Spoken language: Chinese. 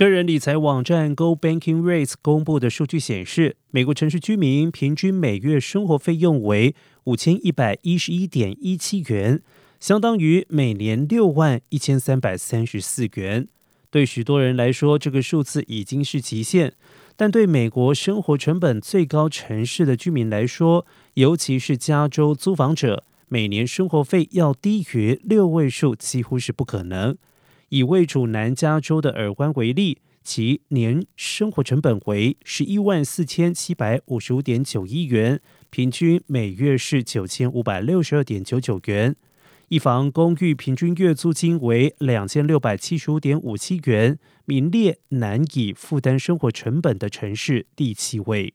个人理财网站 Go Banking Rates 公布的数据显示，美国城市居民平均每月生活费用为五千一百一十一点一七元，相当于每年六万一千三百三十四元。对许多人来说，这个数字已经是极限，但对美国生活成本最高城市的居民来说，尤其是加州租房者，每年生活费要低于六位数几乎是不可能。以位处南加州的尔湾为例，其年生活成本为十一万四千七百五十五点九一元，平均每月是九千五百六十二点九九元。一房公寓平均月租金为两千六百七十五点五七元，名列难以负担生活成本的城市第七位。